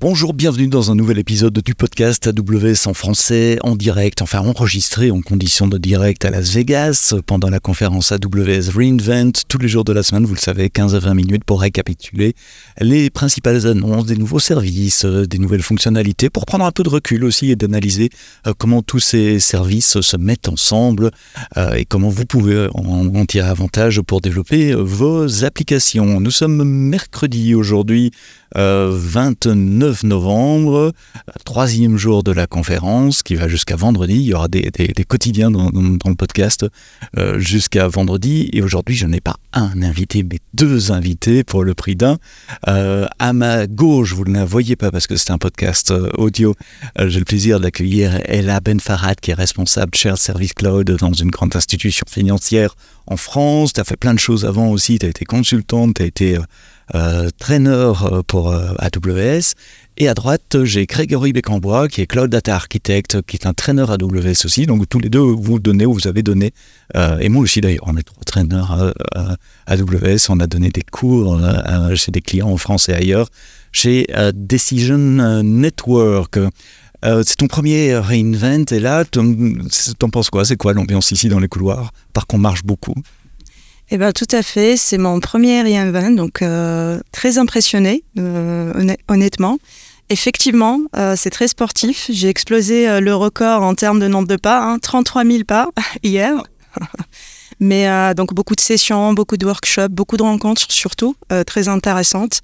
Bonjour, bienvenue dans un nouvel épisode du podcast AWS en français, en direct, enfin enregistré en condition de direct à Las Vegas pendant la conférence AWS Reinvent, tous les jours de la semaine, vous le savez, 15 à 20 minutes pour récapituler les principales annonces des nouveaux services, des nouvelles fonctionnalités, pour prendre un peu de recul aussi et d'analyser euh, comment tous ces services se mettent ensemble euh, et comment vous pouvez en tirer avantage pour développer vos applications. Nous sommes mercredi aujourd'hui, 29 euh, novembre, troisième jour de la conférence qui va jusqu'à vendredi. Il y aura des, quotidiens dans, le podcast euh, jusqu'à vendredi. Et aujourd'hui, je n'ai pas un invité, mais deux invités pour le prix d'un. Euh, à ma gauche, vous ne la voyez pas parce que c'est un podcast audio. J'ai le plaisir d'accueillir Ella Benfarad, qui est responsable Shared Service Cloud dans une grande institution financière en France. Tu as fait plein de choses avant aussi. Tu as été consultante, tu as été euh, trainer euh, pour euh, AWS. Et à droite, j'ai Grégory Becambois, qui est Cloud Data Architect, qui est un trainer AWS aussi. Donc tous les deux, vous donnez ou vous avez donné, et moi aussi d'ailleurs, on est trois traîneurs AWS. On a donné des cours chez des clients en France et ailleurs, chez Decision Network. c'est ton premier reinvent et là, t'en penses quoi? C'est quoi l'ambiance ici dans les couloirs? Par qu'on marche beaucoup eh bien, tout à fait. C'est mon premier reinvent, donc euh, très impressionné, euh, honnêtement. Effectivement, euh, c'est très sportif. J'ai explosé le record en termes de nombre de pas, hein, 33 000 pas hier. Mais donc beaucoup de sessions, beaucoup de workshops, beaucoup de rencontres surtout, très intéressantes.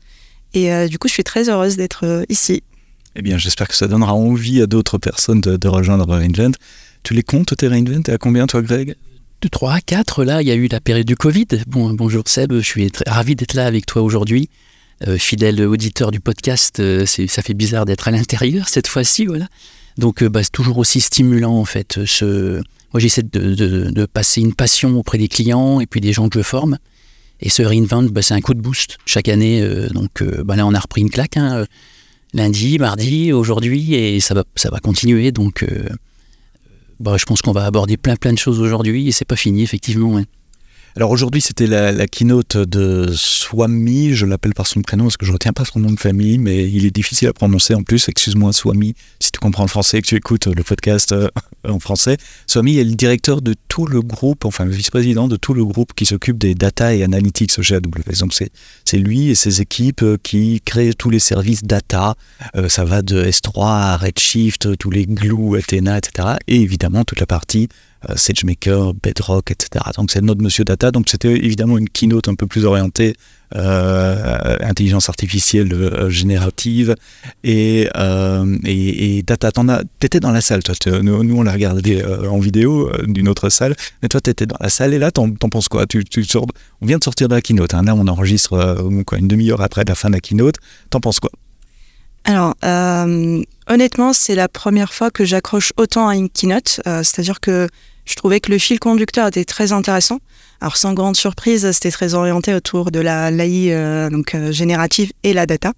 Et du coup, je suis très heureuse d'être ici. Eh bien, j'espère que ça donnera envie à d'autres personnes de, de rejoindre Reinvent. Tu les comptes, tes Reinvent Et à combien, toi, Greg? 3, 4, là, il y a eu la période du Covid. Bon, bonjour Seb, je suis très ravi d'être là avec toi aujourd'hui. Euh, fidèle auditeur du podcast, euh, ça fait bizarre d'être à l'intérieur cette fois-ci, voilà. Donc, euh, bah, c'est toujours aussi stimulant en fait. Moi, j'essaie de, passer une passion auprès des clients et puis des gens que je forme. Et ce Reinvent, bah, c'est un coup de boost chaque année. donc, bah, là, on a repris une claque. Hein, lundi, mardi, aujourd'hui, et ça va, ça va continuer. Donc, je pense qu'on va aborder plein plein de choses aujourd'hui et c'est pas fini effectivement. Alors aujourd'hui, c'était la, keynote de Swami, je l'appelle par son prénom parce que je retiens pas son nom de famille, mais il est difficile à prononcer en plus. Excuse-moi, Swami, si tu comprends le français que tu écoutes le podcast euh, en français. Swami est le directeur de tout le groupe, enfin le vice-président de tout le groupe qui s'occupe des data et analytics chez AWS. Donc c'est lui et ses équipes euh, qui créent tous les services data. Euh, ça va de S3 à Redshift, tous les Glue, Athena, etc. Et évidemment toute la partie SageMaker, Bedrock, etc. Donc c'est notre Monsieur Data. Donc c'était évidemment une keynote un peu plus orientée euh, intelligence artificielle euh, générative et, et, data. T'étais dans la salle, toi. Nous, on l'a regardé en vidéo d'une autre salle, mais toi, tu étais dans la salle et là, t'en penses quoi? Tu, tu On vient de sortir de la keynote. Hein. Là, on enregistre une demi-heure après la fin de la keynote. T'en penses quoi? Alors, euh, honnêtement, c'est la première fois que j'accroche autant à une keynote. Euh, c'est-à-dire que je trouvais que le fil conducteur était très intéressant. Alors, sans grande surprise, c'était très orienté autour de la l'AI euh, donc générative et la data.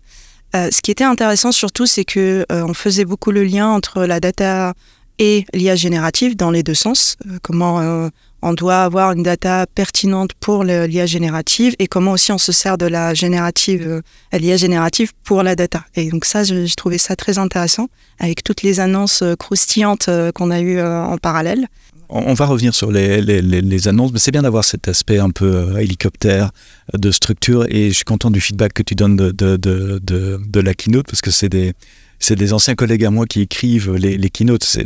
ce qui était intéressant surtout, c'est que on faisait beaucoup le lien entre la data et l'IA générative dans les deux sens. comment on doit avoir une data pertinente pour l'IA générative et comment aussi on se sert de la générative, euh, l'IA générative pour la data. Et donc ça, j'ai trouvé ça très intéressant avec toutes les annonces euh, croustillantes euh, qu'on a eues en parallèle. On va revenir sur les, annonces, mais c'est bien d'avoir cet aspect un peu hélicoptère de structure et je suis content du feedback que tu donnes de, de, de, la keynote parce que c'est des, des anciens collègues à moi qui écrivent les, les keynotes.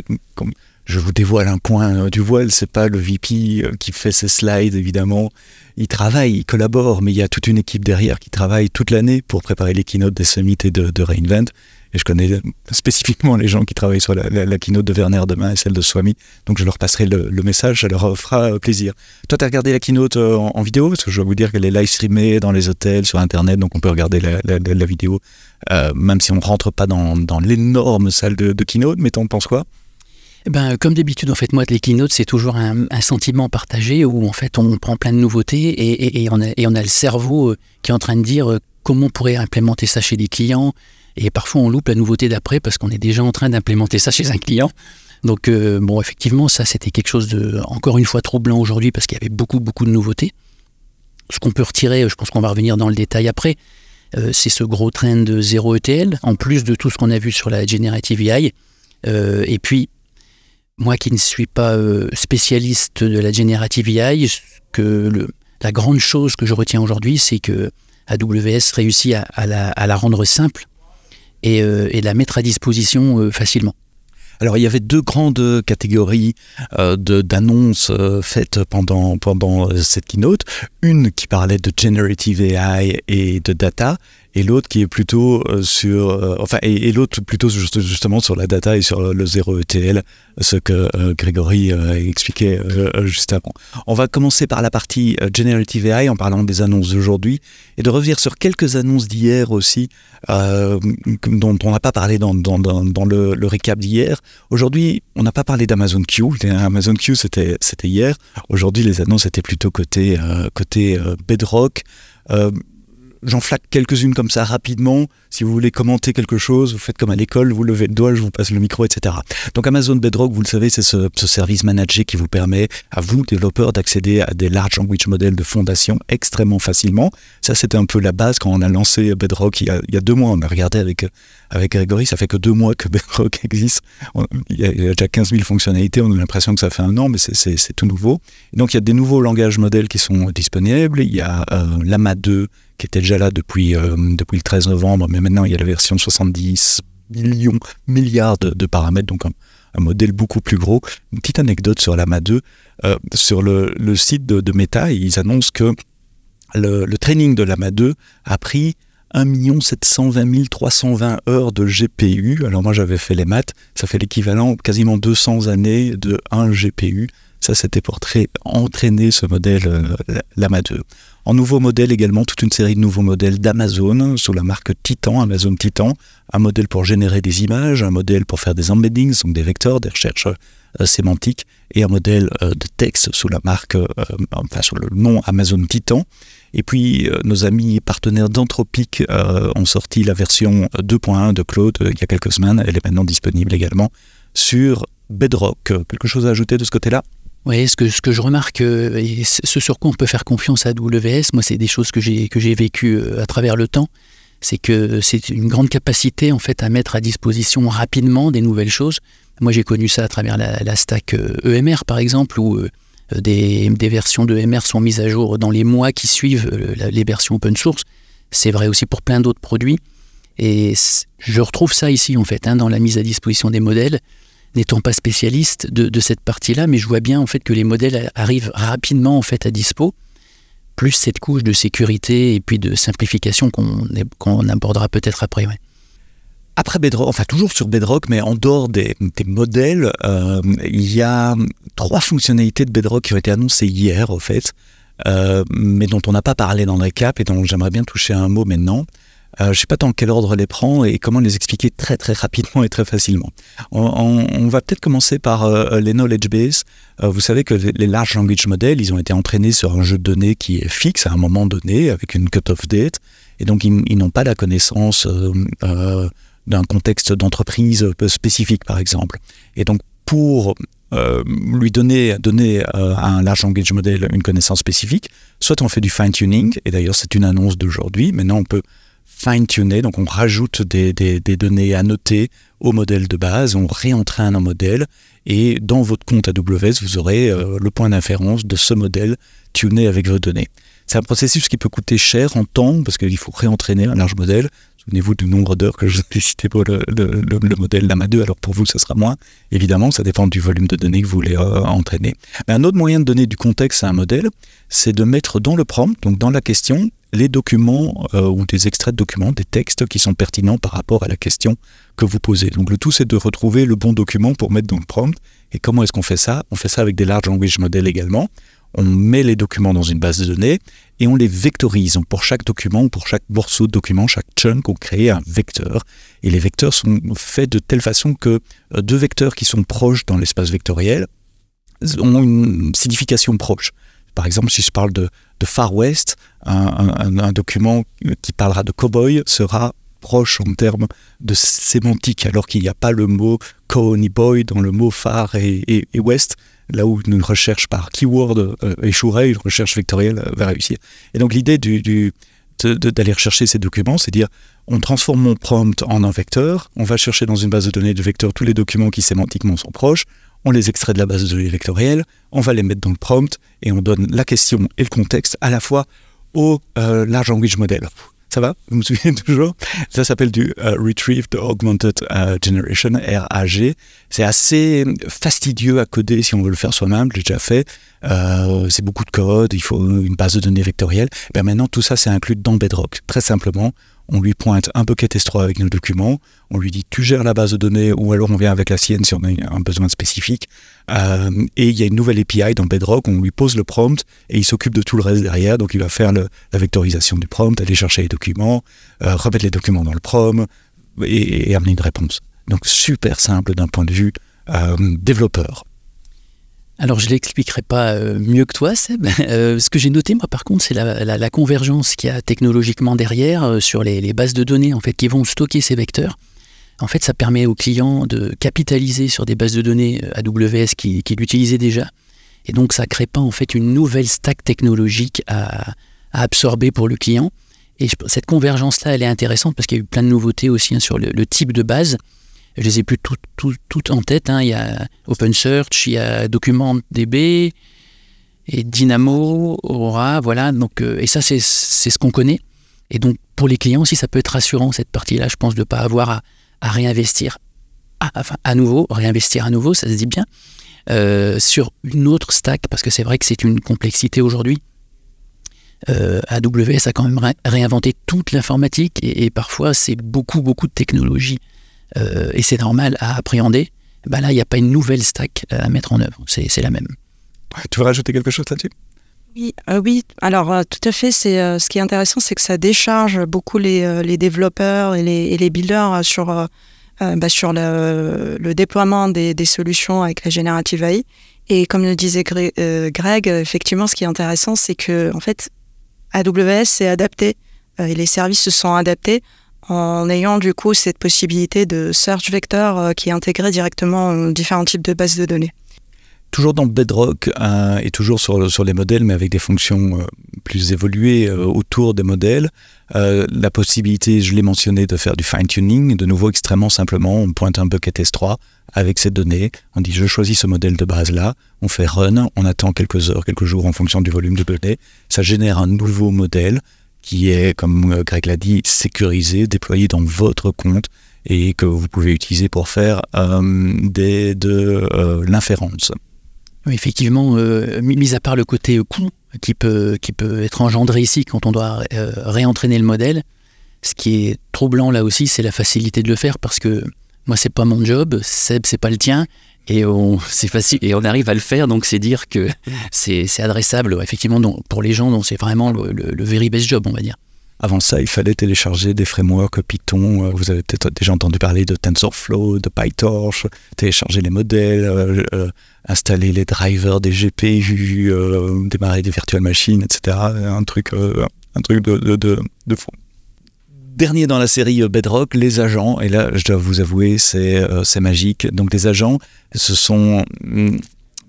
Je vous dévoile un point du voile, c'est pas le VP euh, qui fait ses slides évidemment. Il travaille, il collabore, mais il y a toute une équipe derrière qui travaille toute l'année pour préparer les keynotes des summits et de, de, Reinvent. Et je connais spécifiquement les gens qui travaillent sur la, keynote de Werner demain et celle de Swami. Donc je leur passerai le, message, ça leur fera plaisir. Toi, tu as regardé la keynote euh, en, vidéo? Parce que je dois vous dire qu'elle est live streamée dans les hôtels, sur Internet, donc on peut regarder la, vidéo, euh, même si on ne rentre pas dans, l'énorme salle de, de keynote. Mais t'en penses quoi? Eh ben, comme d'habitude, en fait, moi, les keynotes, c'est toujours un, sentiment partagé où, en fait, on prend plein de nouveautés et, on, a, et on, a, le cerveau euh, qui est en train de dire euh, comment on pourrait implémenter ça chez les clients. Et parfois, on loupe la nouveauté d'après parce qu'on est déjà en train d'implémenter ça chez un client. Donc, euh, bon, effectivement, ça, c'était quelque chose de, encore une fois, troublant aujourd'hui parce qu'il y avait beaucoup, beaucoup de nouveautés. Ce qu'on peut retirer, je pense qu'on va revenir dans le détail après, c'est ce gros train de zéro ETL, en plus de tout ce qu'on a vu sur la Generative AI. et puis, moi qui ne suis pas spécialiste de la Generative AI, que la grande chose que je retiens aujourd'hui, c'est que AWS réussit à, la, rendre simple et, et la mettre à disposition facilement. Alors il y avait deux grandes catégories euh, d'annonces euh, faites pendant, pendant cette keynote. Une qui parlait de generative AI et de data, et l'autre qui est plutôt euh, sur, euh, enfin, et, l'autre plutôt justement sur la data et sur le zéro ETL, ce que euh, Grégory expliquait juste avant. On va commencer par la partie Generative AI en parlant des annonces d'aujourd'hui et de revenir sur quelques annonces d'hier aussi, dont on n'a pas parlé dans, le, le, récap d'hier. Aujourd'hui, on n'a pas parlé d'Amazon Q. Amazon Q, c'était hier. Aujourd'hui, les annonces étaient plutôt côté, côté Bedrock. J'en flaque quelques-unes comme ça rapidement. Si vous voulez commenter quelque chose, vous faites comme à l'école, vous levez le doigt, je vous passe le micro, etc. Donc Amazon Bedrock, vous le savez, c'est ce, service managé qui vous permet à vous, développeurs, d'accéder à des large language models de fondation extrêmement facilement. Ça, c'était un peu la base quand on a lancé Bedrock il y a, deux mois. On a regardé avec, avec Grégory, ça fait que deux mois que Bedrock existe. il, y a, déjà 15 000 fonctionnalités, on a l'impression que ça fait un an, mais c'est tout nouveau. donc il y a des nouveaux langages modèles qui sont disponibles. Il y a euh, Lama 2 qui était déjà là depuis, euh, le 13 novembre, mais maintenant il y a la version de 70 millions, milliards de, paramètres, donc un, modèle beaucoup plus gros. Une petite anecdote sur l'AMA 2, euh, sur le, site de, Meta, ils annoncent que le, training de l'AMA 2 a pris 1 720 320 heures de GPU. Alors moi j'avais fait les maths, ça fait l'équivalent quasiment 200 années de 1 GPU. Ça c'était pour entraîner ce modèle euh, l'AMA 2. En nouveau modèle également, toute une série de nouveaux modèles d'Amazon sous la marque Titan, Amazon Titan. Un modèle pour générer des images, un modèle pour faire des embeddings, donc des vecteurs, des recherches euh, sémantiques, et un modèle euh, de texte sous la marque, euh, enfin sous le nom Amazon Titan. Et puis, nos amis partenaires d'Anthropic ont sorti la version 2.1 de Claude il y a quelques semaines. Elle est maintenant disponible également sur Bedrock. Quelque chose à ajouter de ce côté-là? Oui, ce que, je remarque, euh, ce sur quoi on peut faire confiance à AWS, moi, c'est des choses que j'ai, vécues euh, à travers le temps. C'est que c'est une grande capacité, en fait, à mettre à disposition rapidement des nouvelles choses. Moi, j'ai connu ça à travers la, stack EMR, euh, e par exemple, où des, versions de EMR sont mises à jour dans les mois qui suivent les versions open source. C'est vrai aussi pour plein d'autres produits. Et je retrouve ça ici, en fait, hein, dans la mise à disposition des modèles n'étant pas spécialiste de, cette partie-là, mais je vois bien en fait que les modèles arrivent rapidement en fait à dispo, plus cette couche de sécurité et puis de simplification qu'on abordera peut-être après. Après Bedrock, enfin toujours sur Bedrock, mais en dehors des, modèles, euh, il y a trois fonctionnalités de Bedrock qui ont été annoncées hier, au fait, euh, mais dont on n'a pas parlé dans le récap et dont j'aimerais bien toucher un mot maintenant. Euh, je ne sais pas dans quel ordre les prendre et comment les expliquer très très rapidement et très facilement. On, va peut-être commencer par euh, les knowledge base. Euh, vous savez que les large language models, ils ont été entraînés sur un jeu de données qui est fixe à un moment donné avec une cut-off date et donc ils, n'ont pas la connaissance d'un contexte d'entreprise spécifique par exemple. Et donc pour lui donner, donner à un large language model une connaissance spécifique, soit on fait du fine-tuning, et d'ailleurs c'est une annonce d'aujourd'hui, maintenant on peut fine-tuner, donc on rajoute des, données annotées au modèle de base, on réentraîne un modèle, et dans votre compte AWS, vous aurez euh, le point d'inférence de ce modèle tuné avec vos données. C'est un processus qui peut coûter cher en temps, parce qu'il faut réentraîner un large modèle. Souvenez-vous du nombre d'heures que je vous ai cité pour le, modèle Lama 2, alors pour vous, ça sera moins. Évidemment, ça dépend du volume de données que vous voulez euh, entraîner. Mais un autre moyen de donner du contexte à un modèle, c'est de mettre dans le prompt, donc dans la question, les documents euh, ou des extraits de documents, des textes qui sont pertinents par rapport à la question que vous posez. Donc le tout, c'est de retrouver le bon document pour mettre dans le prompt. Et comment est-ce qu'on fait ça? On fait ça avec des large language models également. On met les documents dans une base de données et on les vectorise. Pour chaque document, pour chaque morceau de document, chaque chunk, on crée un vecteur. Et les vecteurs sont faits de telle façon que euh, deux vecteurs qui sont proches dans l'espace vectoriel ont une signification proche. Par exemple, si je parle de, Far West, un, document qui parlera de cowboy sera proche en termes de sémantique, alors qu'il n'y a pas le mot cow ni boy dans le mot Far et, West, là où une recherche par keyword euh, échouerait, une recherche vectorielle va réussir. Et donc l'idée du, d'aller rechercher ces documents, c'est dire on transforme mon prompt en un vecteur, on va chercher dans une base de données de vecteurs tous les documents qui sémantiquement sont proches, on les extrait de la base de données vectorielle, on va les mettre dans le prompt et on donne la question et le contexte à la fois au euh, large language model. Ça va? Vous me souvenez toujours? Ça s'appelle du euh, Retrieved Augmented euh, Generation, RAG. C'est assez fastidieux à coder si on veut le faire soi-même, j'ai déjà fait. C'est beaucoup de code, il faut une base de données vectorielle. Ben maintenant, tout ça, c'est inclus dans Bedrock. Très simplement, on lui pointe un bucket S3 avec nos documents, on lui dit tu gères la base de données ou alors on vient avec la sienne si on a un besoin spécifique. Euh, et il y a une nouvelle API dans Bedrock, on lui pose le prompt et il s'occupe de tout le reste derrière. Donc il va faire la vectorisation du prompt, aller chercher les documents, euh, remettre les documents dans le prompt et, amener une réponse. Donc super simple d'un point de vue euh, développeur. Alors je ne l'expliquerai pas euh, mieux que toi, Seb. Euh, ce que j'ai noté, moi, par contre, c'est la, convergence qu'il y a technologiquement derrière euh, sur les, bases de données en fait, qui vont stocker ces vecteurs. En fait, ça permet aux clients de capitaliser sur des bases de données AWS qui, qui déjà. Et donc, ça ne crée pas en fait une nouvelle stack technologique à, absorber pour le client. Et cette convergence-là, elle est intéressante parce qu'il y a eu plein de nouveautés aussi hein, sur le type de base. Je les ai plus toutes en tête. Hein. Il y a OpenSearch, il y a DocumentDB et Dynamo, Aura, voilà. Donc, euh, et ça, c'est ce qu'on connaît. Et donc, pour les clients aussi, ça peut être rassurant, cette partie-là, je pense, de ne pas avoir à, réinvestir, à, à nouveau, réinvestir à nouveau, ça se dit bien, euh, sur une autre stack, parce que c'est vrai que c'est une complexité aujourd'hui. Euh, AWS a quand même réinventé toute l'informatique et, parfois c'est beaucoup, beaucoup de technologies euh, et c'est normal à appréhender, bah là, il n'y a pas une nouvelle stack à mettre en œuvre. C'est la même. Tu veux rajouter quelque chose là-dessus oui, euh, oui, alors euh, tout à fait. C'est ce qui est intéressant, c'est que ça décharge beaucoup les, les développeurs et les, et les builders sur bah, sur le, le déploiement des, des, solutions avec la générative AI. Et comme le disait Greg, effectivement, ce qui est intéressant, c'est que en fait, AWS s'est adapté et les services se sont adaptés en ayant du coup cette possibilité de search vector euh, qui est intégré directement aux différents types de bases de données. Toujours dans Bedrock euh, et toujours sur, sur, les modèles, mais avec des fonctions euh, plus évoluées autour des modèles. la possibilité, je l'ai mentionné, de faire du fine-tuning, de nouveau extrêmement simplement, on pointe un bucket S3 avec ces données, on dit je choisis ce modèle de base là, on fait run, on attend quelques heures, quelques jours en fonction du volume de données, ça génère un nouveau modèle qui est, comme euh, Greg l'a dit, sécurisé, déployé dans votre compte et que vous pouvez utiliser pour faire euh, des, de euh, l'inférence. Effectivement, mis à part le côté coût qui peut, qui peut être engendré ici quand on doit réentraîner le modèle, ce qui est troublant là aussi, c'est la facilité de le faire parce que moi, c'est pas mon job, Seb, c'est pas le tien, et on, c'est facile, et on arrive à le faire, donc c'est dire que c'est, adressable, effectivement, pour les gens dont c'est vraiment le, very best job, on va dire. Avant ça, il fallait télécharger des frameworks Python. Euh, vous avez peut-être déjà entendu parler de TensorFlow, de PyTorch, télécharger les modèles, euh, euh, installer les drivers des GPU, démarrer des virtual machines, etc. Un truc, un truc de, de, de fou dernier dans la série euh, Bedrock, les agents. Et là, je dois vous avouer, c'est euh, magique. Donc, les agents, ce sont, hmm,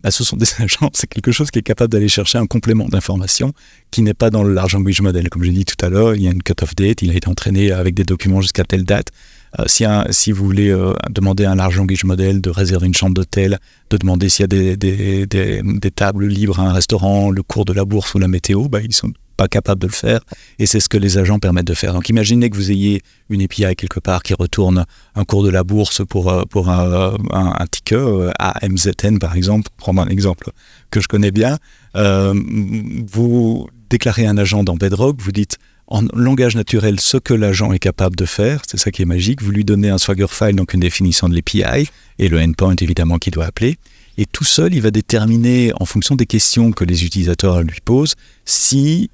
bah, ce sont des agents. C'est quelque chose qui est capable d'aller chercher un complément d'information qui n'est pas dans le large language model. Comme je l'ai dit tout à l'heure, il y a une cut-off date. Il a été entraîné avec des documents jusqu'à telle date. Euh, si, si, vous voulez demander à un large language model de réserver une chambre d'hôtel, de demander s'il y a des, des, tables libres à un restaurant, le cours de la bourse ou la météo, bah, ils sont pas capable de le faire, et c'est ce que les agents permettent de faire. Donc imaginez que vous ayez une API quelque part qui retourne un cours de la bourse pour, euh, pour un, un, ticket, euh, AMZN par exemple, pour prendre un exemple que je connais bien, euh, vous déclarez un agent dans Bedrock, vous dites en langage naturel ce que l'agent est capable de faire, c'est ça qui est magique, vous lui donnez un Swagger file, donc une définition de l'API, et le endpoint évidemment qui doit appeler, et tout seul, il va déterminer, en fonction des questions que les utilisateurs lui posent, si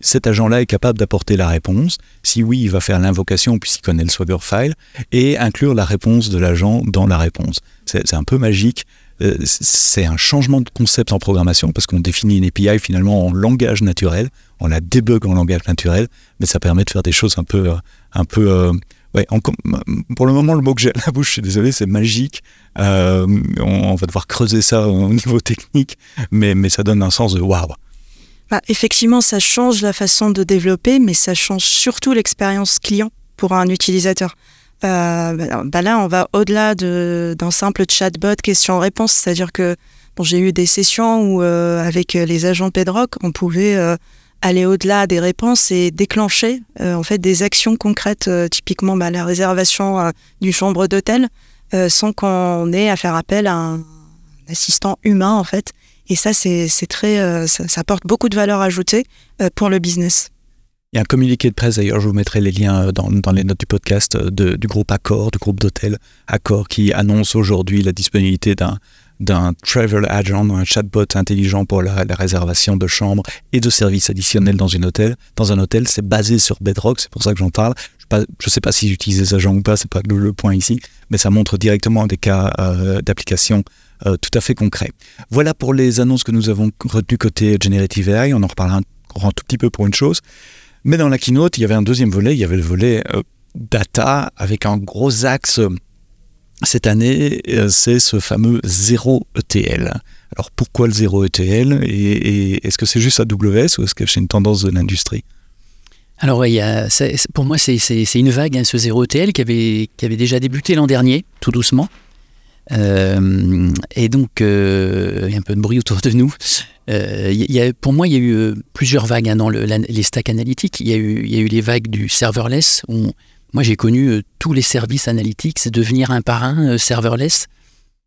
cet agent-là est capable d'apporter la réponse. Si oui, il va faire l'invocation puisqu'il connaît le Swagger file et inclure la réponse de l'agent dans la réponse. C'est un peu magique. Euh, c'est un changement de concept en programmation parce qu'on définit une API finalement en langage naturel, on la débug en langage naturel, mais ça permet de faire des choses un peu, un peu Ouais, pour le moment, le mot que j'ai à la bouche, je suis désolé, c'est magique. Euh, on, va devoir creuser ça au niveau technique, mais, mais ça donne un sens de waouh. bah, Effectivement, ça change la façon de développer, mais ça change surtout l'expérience client pour un utilisateur. Euh, bah, bah là, on va au-delà d'un simple chatbot question-réponse, c'est-à-dire que j'ai eu des sessions où, euh, avec les agents Pedrock, on pouvait aller au-delà des réponses et déclencher en fait des actions concrètes, typiquement bah, la réservation d'une chambre d'hôtel, sans qu'on ait à faire appel à un assistant humain en fait. Et ça, c'est très, ça, ça, apporte beaucoup de valeur ajoutée pour le business. Il y a un communiqué de presse, d'ailleurs, je vous mettrai les liens dans, dans les notes du podcast du groupe Accor, du groupe d'hôtel Accor, qui annonce aujourd'hui la disponibilité d'un d'un travel agent, un chatbot intelligent pour la, réservation de chambres et de services additionnels dans, une hôtel. dans un hôtel. C'est basé sur Bedrock, c'est pour ça que j'en parle. Je ne sais pas si j'utilise des agents ou pas, c'est pas le, point ici, mais ça montre directement des cas euh, d'application euh, tout à fait concrets. Voilà pour les annonces que nous avons retenues côté Generative AI. On en reparlera un, tout petit peu pour une chose. Mais dans la keynote, il y avait un deuxième volet, il y avait le volet euh, data avec un gros axe cette année, euh, c'est ce fameux zéro ETL. Alors pourquoi le zéro ETL et, est-ce que c'est juste AWS ou est-ce que c'est une tendance de l'industrie? Alors, il y a, pour moi, c'est une vague, hein, ce zéro ETL, qui avait, déjà débuté l'an dernier, tout doucement. et donc, il y a un peu de bruit autour de nous. Euh, pour moi, il y a eu euh, plusieurs vagues hein, dans le, les stacks analytiques. Il y, a eu, les vagues du serverless. Moi, j'ai connu euh, tous les services analytics devenir un par un euh, serverless.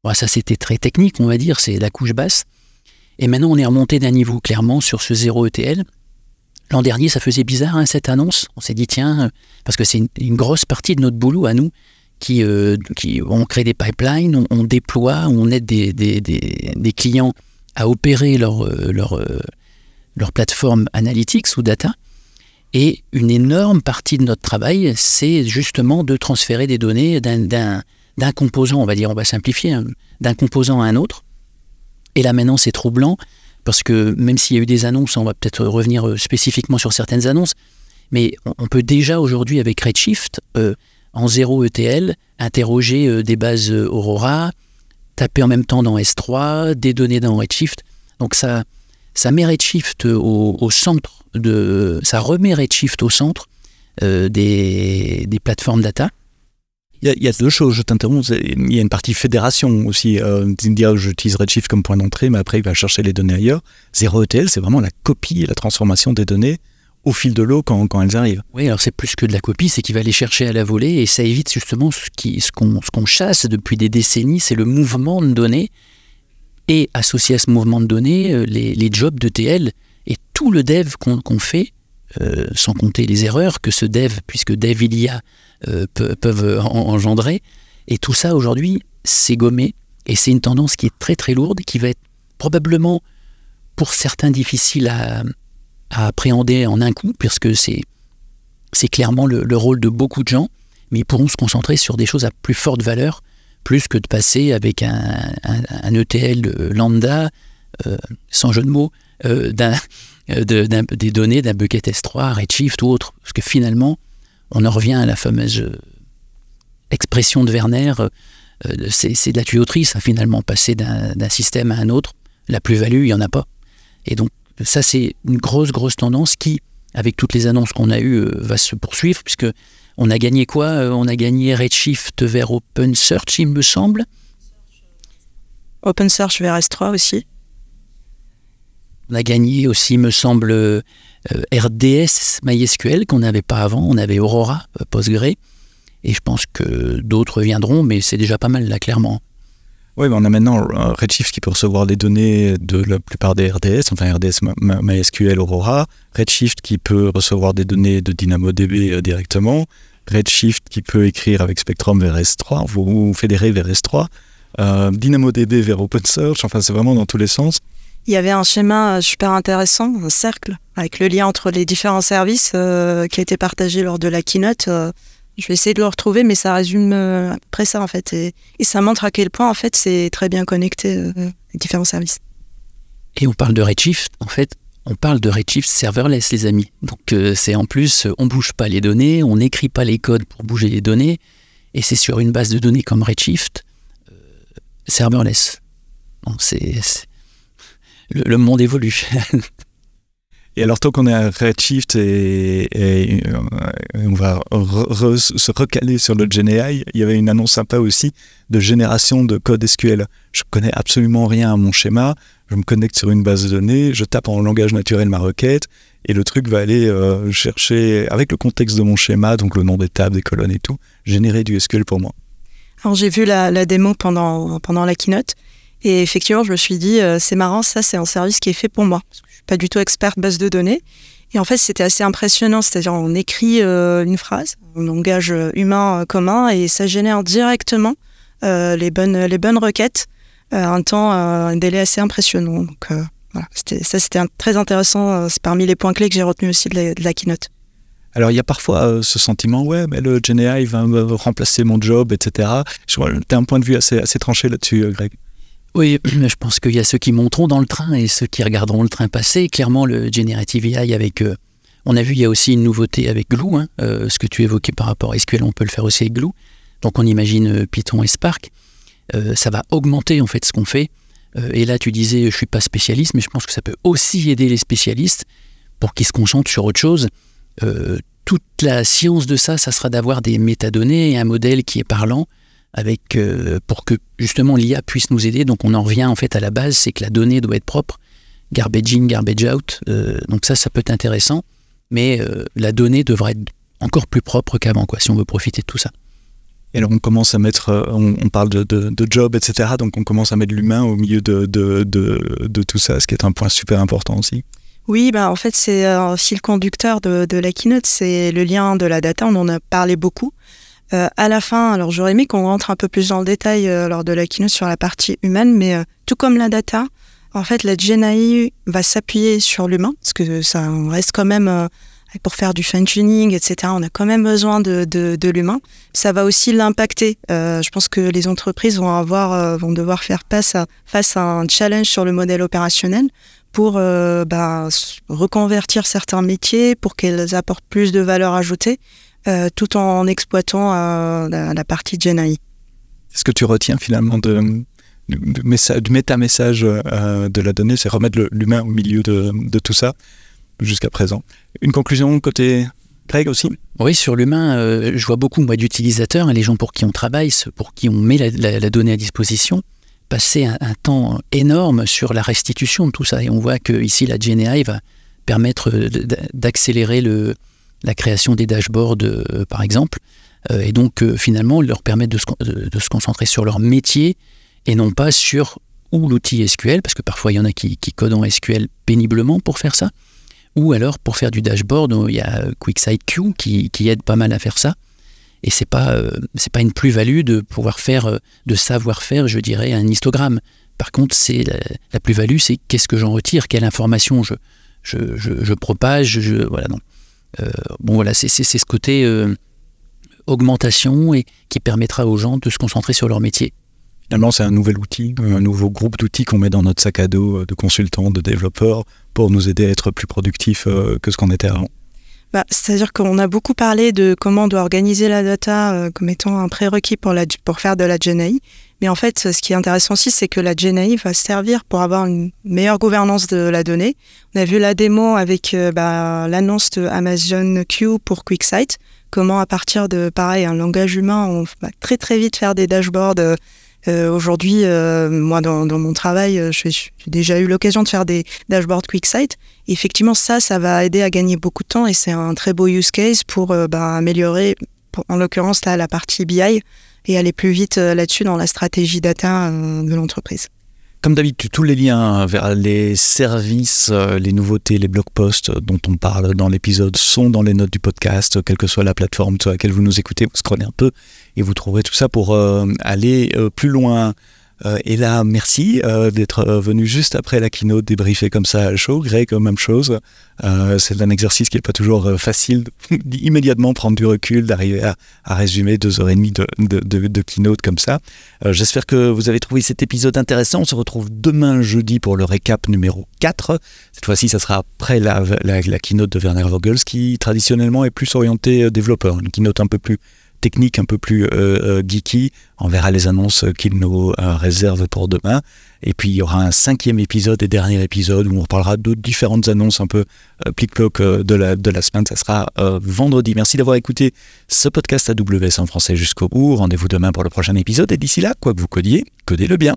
Bon, ça, c'était très technique, on va dire. C'est la couche basse. Et maintenant, on est remonté d'un niveau clairement sur ce 0 ETL. L'an dernier, ça faisait bizarre hein, cette annonce. On s'est dit, tiens, parce que c'est une, grosse partie de notre boulot à nous, qui, qui on crée des pipelines, on, déploie, on aide des, des, des, clients à opérer leur, euh, leur, euh, leur plateforme analytics ou data. Et une énorme partie de notre travail, c'est justement de transférer des données d'un composant, on va dire, on va simplifier, hein, d'un composant à un autre. Et là maintenant, c'est troublant, parce que même s'il y a eu des annonces, on va peut-être revenir euh, spécifiquement sur certaines annonces, mais on peut déjà aujourd'hui avec Redshift, en zéro ETL, interroger des bases Aurora, taper en même temps dans S3, des données dans Redshift. Donc ça, ça met Redshift au, centre de, ça remet Redshift au centre euh, des, des, plateformes data. Il y, a, deux choses, je t'interromps. Il y a une partie fédération aussi. Euh, dire j'utilise Redshift comme point d'entrée, mais après il va chercher les données ailleurs. Zero ETL, c'est vraiment la copie et la transformation des données au fil de l'eau quand, quand, elles arrivent. Oui, alors c'est plus que de la copie, c'est qu'il va les chercher à la volée et ça évite justement ce qu'on ce qu'on chasse depuis des décennies, c'est le mouvement de données et associé à ce mouvement de données, euh, les, jobs de TL et tout le dev qu'on fait, euh, sans compter les erreurs que ce dev, puisque dev il y a, euh, peuvent engendrer. Et tout ça aujourd'hui, c'est gommé et c'est une tendance qui est très très lourde, qui va être probablement pour certains difficile à, appréhender en un coup, puisque c'est clairement le, rôle de beaucoup de gens, mais ils pourront se concentrer sur des choses à plus forte valeur, plus que de passer avec un, un, ETL lambda, euh, sans jeu de mots, euh, d'un, des données d'un bucket S3, Redshift ou autre. Parce que finalement, on en revient à la fameuse expression de Werner, euh, c'est, de la tuyauterie, ça finalement, passer d'un, système à un autre. La plus-value, il n'y en a pas. Et donc, ça, c'est une grosse, grosse tendance qui, avec toutes les annonces qu'on a eues, euh, va se poursuivre, puisque on a gagné quoi euh, On a gagné Redshift vers OpenSearch, il me semble. OpenSearch vers S3 aussi. On a gagné aussi, me semble, euh, RDS MySQL qu'on n'avait pas avant. On avait Aurora, Postgre. Et je pense que d'autres viendront, mais c'est déjà pas mal là, clairement. Oui, on a maintenant Redshift qui peut recevoir les données de la plupart des RDS, enfin RDS MySQL Aurora, Redshift qui peut recevoir des données de DynamoDB euh, directement, Redshift qui peut écrire avec Spectrum vers S3, vous, fédérez vers S3, euh, DynamoDB vers OpenSearch, enfin c'est vraiment dans tous les sens. Il y avait un schéma euh, super intéressant, un cercle, avec le lien entre les différents services qui a été partagé lors de la keynote. Je vais essayer de le retrouver, mais ça résume euh, après ça en fait, et, ça montre à quel point en fait c'est très bien connecté euh, les différents services. Et on parle de Redshift, en fait, on parle de Redshift serverless, les amis. Donc euh, c'est en plus, on bouge pas les données, on n'écrit pas les codes pour bouger les données, et c'est sur une base de données comme Redshift serverless. Donc c'est le, monde évolue. Et alors, tant qu'on est à Redshift et, et, on va se recaler sur le GenAI, il y avait une annonce sympa aussi de génération de code SQL. Je connais absolument rien à mon schéma. Je me connecte sur une base de données, je tape en langage naturel ma requête et le truc va aller euh, chercher, avec le contexte de mon schéma, donc le nom des tables, des colonnes et tout, générer du SQL pour moi. Alors j'ai vu la, la, démo pendant, pendant la keynote et effectivement je me suis dit euh, c'est marrant, ça c'est un service qui est fait pour moi. Parce que je suis pas du tout experte base de données. Et en fait c'était assez impressionnant, c'est-à-dire on écrit euh, une phrase, un langage humain commun et ça génère directement les, bonnes, les bonnes requêtes un temps, un délai assez impressionnant. Donc ça, c'était très intéressant. Euh, c'est parmi les points clés que j'ai retenu aussi de la, keynote. Alors, il y a parfois euh, ce sentiment, ouais, mais le GenAI va remplacer mon job, etc. Tu as un point de vue assez, assez tranché là-dessus, euh, Greg? Oui, je pense qu'il y a ceux qui monteront dans le train et ceux qui regarderont le train passer. Clairement, le Generative AI avec... on a vu, il y a aussi une nouveauté avec Glue, hein, ce que tu évoquais par rapport à SQL, on peut le faire aussi avec Glue. Donc on imagine Python et Spark. Ça va augmenter en fait ce qu'on fait. Euh, et là, tu disais, je suis pas spécialiste, mais je pense que ça peut aussi aider les spécialistes pour qu'ils se concentrent sur autre chose. Euh, toute la science de ça, ça sera d'avoir des métadonnées et un modèle qui est parlant avec euh, pour que justement l'IA puisse nous aider. Donc on en revient en fait à la base, c'est que la donnée doit être propre, garbage in, garbage out. donc ça, ça peut être intéressant, mais la donnée devrait être encore plus propre qu'avant, quoi, si on veut profiter de tout ça. Et alors on commence à mettre, euh, on, parle de, de, job, etc. Donc on commence à mettre l'humain au milieu de, de, de, tout ça, ce qui est un point super important aussi. Oui, bah en fait c'est un fil conducteur de, de la keynote, c'est le lien de la data, on en a parlé beaucoup. Euh, à la fin, alors j'aurais aimé qu'on rentre un peu plus dans le détail euh, lors de la keynote sur la partie humaine, mais tout comme la data, en fait la GNI va s'appuyer sur l'humain, parce que ça reste quand même pour faire du fine-tuning, etc., on a quand même besoin de, de, l'humain. Ça va aussi l'impacter. Euh, je pense que les entreprises vont, avoir, euh, vont devoir faire face à, face à un challenge sur le modèle opérationnel pour euh, bah, reconvertir certains métiers, pour qu'elles apportent plus de valeur ajoutée, tout en exploitant la, partie GenAI. Ce que tu retiens finalement de, du, message, du méta-message de la donnée, c'est remettre l'humain au milieu de, de tout ça jusqu'à présent. Une conclusion côté Craig aussi? Oui, sur l'humain, euh, je vois beaucoup d'utilisateurs, les gens pour qui on travaille, pour qui on met la, donnée à disposition, passer un, temps énorme sur la restitution de tout ça. Et on voit que ici, la GNI va permettre d'accélérer la création des dashboards, euh, par exemple, euh, et donc finalement leur permettre de se, concentrer sur leur métier et non pas sur ou l'outil SQL, parce que parfois il y en a qui codent en SQL péniblement pour faire ça, ou alors pour faire du dashboard, il y a QuickSight Q qui, aide pas mal à faire ça. Et c'est pas euh, c'est pas une plus-value de pouvoir faire euh, de savoir-faire, je dirais, un histogramme. Par contre, c'est la, plus-value, c'est qu'est-ce que j'en retire, quelle information je je, je, propage. Voilà, non. Euh, bon voilà, c'est ce côté augmentation et qui permettra aux gens de se concentrer sur leur métier. Finalement, c'est un nouvel outil, un nouveau groupe d'outils qu'on met dans notre sac à dos de consultants, de développeurs, pour nous aider à être plus productifs euh, que ce qu'on était avant bah, C'est-à-dire qu'on a beaucoup parlé de comment on doit organiser la data euh, comme étant un prérequis pour, faire de la GNI. Mais en fait, ce qui est intéressant aussi, c'est que la GNI va servir pour avoir une meilleure gouvernance de la donnée. On a vu la démo avec euh, bah, l'annonce de Amazon Q pour QuickSight. Comment, à partir de, pareil, un langage humain, on va très très vite faire des dashboards aujourd'hui, euh, moi, dans, mon travail, euh, j'ai déjà eu l'occasion de faire des dashboards QuickSight. effectivement, ça, ça va aider à gagner beaucoup de temps et c'est un très beau use case pour bah, améliorer, en l'occurrence, la partie BI et aller plus vite là-dessus dans la stratégie data de l'entreprise. Comme d'habitude, tous les liens vers les services, euh, les nouveautés, les blog posts dont on parle dans l'épisode sont dans les notes du podcast, quelle que soit la plateforme sur laquelle vous nous écoutez, vous scrollez un peu et vous trouverez tout ça pour euh, aller euh, plus loin. Euh, et là, merci euh, d'être euh, venu juste après la keynote débriefer comme ça à chaud. Greg, même chose. c'est un exercice qui n'est pas toujours facile d'immédiatement prendre du recul, d'arriver à, résumer deux heures et demie de, keynote comme ça. J'espère que vous avez trouvé cet épisode intéressant. On se retrouve demain jeudi pour le récap numéro 4. Cette fois-ci, ça sera après la, la, keynote de Werner Vogels qui traditionnellement est plus orienté développeur, une keynote un peu plus techniques un peu plus euh, geeky. On verra les annonces qu'il nous réserve pour demain. Et puis il y aura un cinquième épisode et dernier épisode où on parlera de différentes annonces un peu plic-ploc de, la, de la semaine. Ça sera vendredi. Merci d'avoir écouté ce podcast AWS en français jusqu'au bout. Rendez-vous demain pour le prochain épisode. Et d'ici là, quoi que vous codiez, codez-le bien.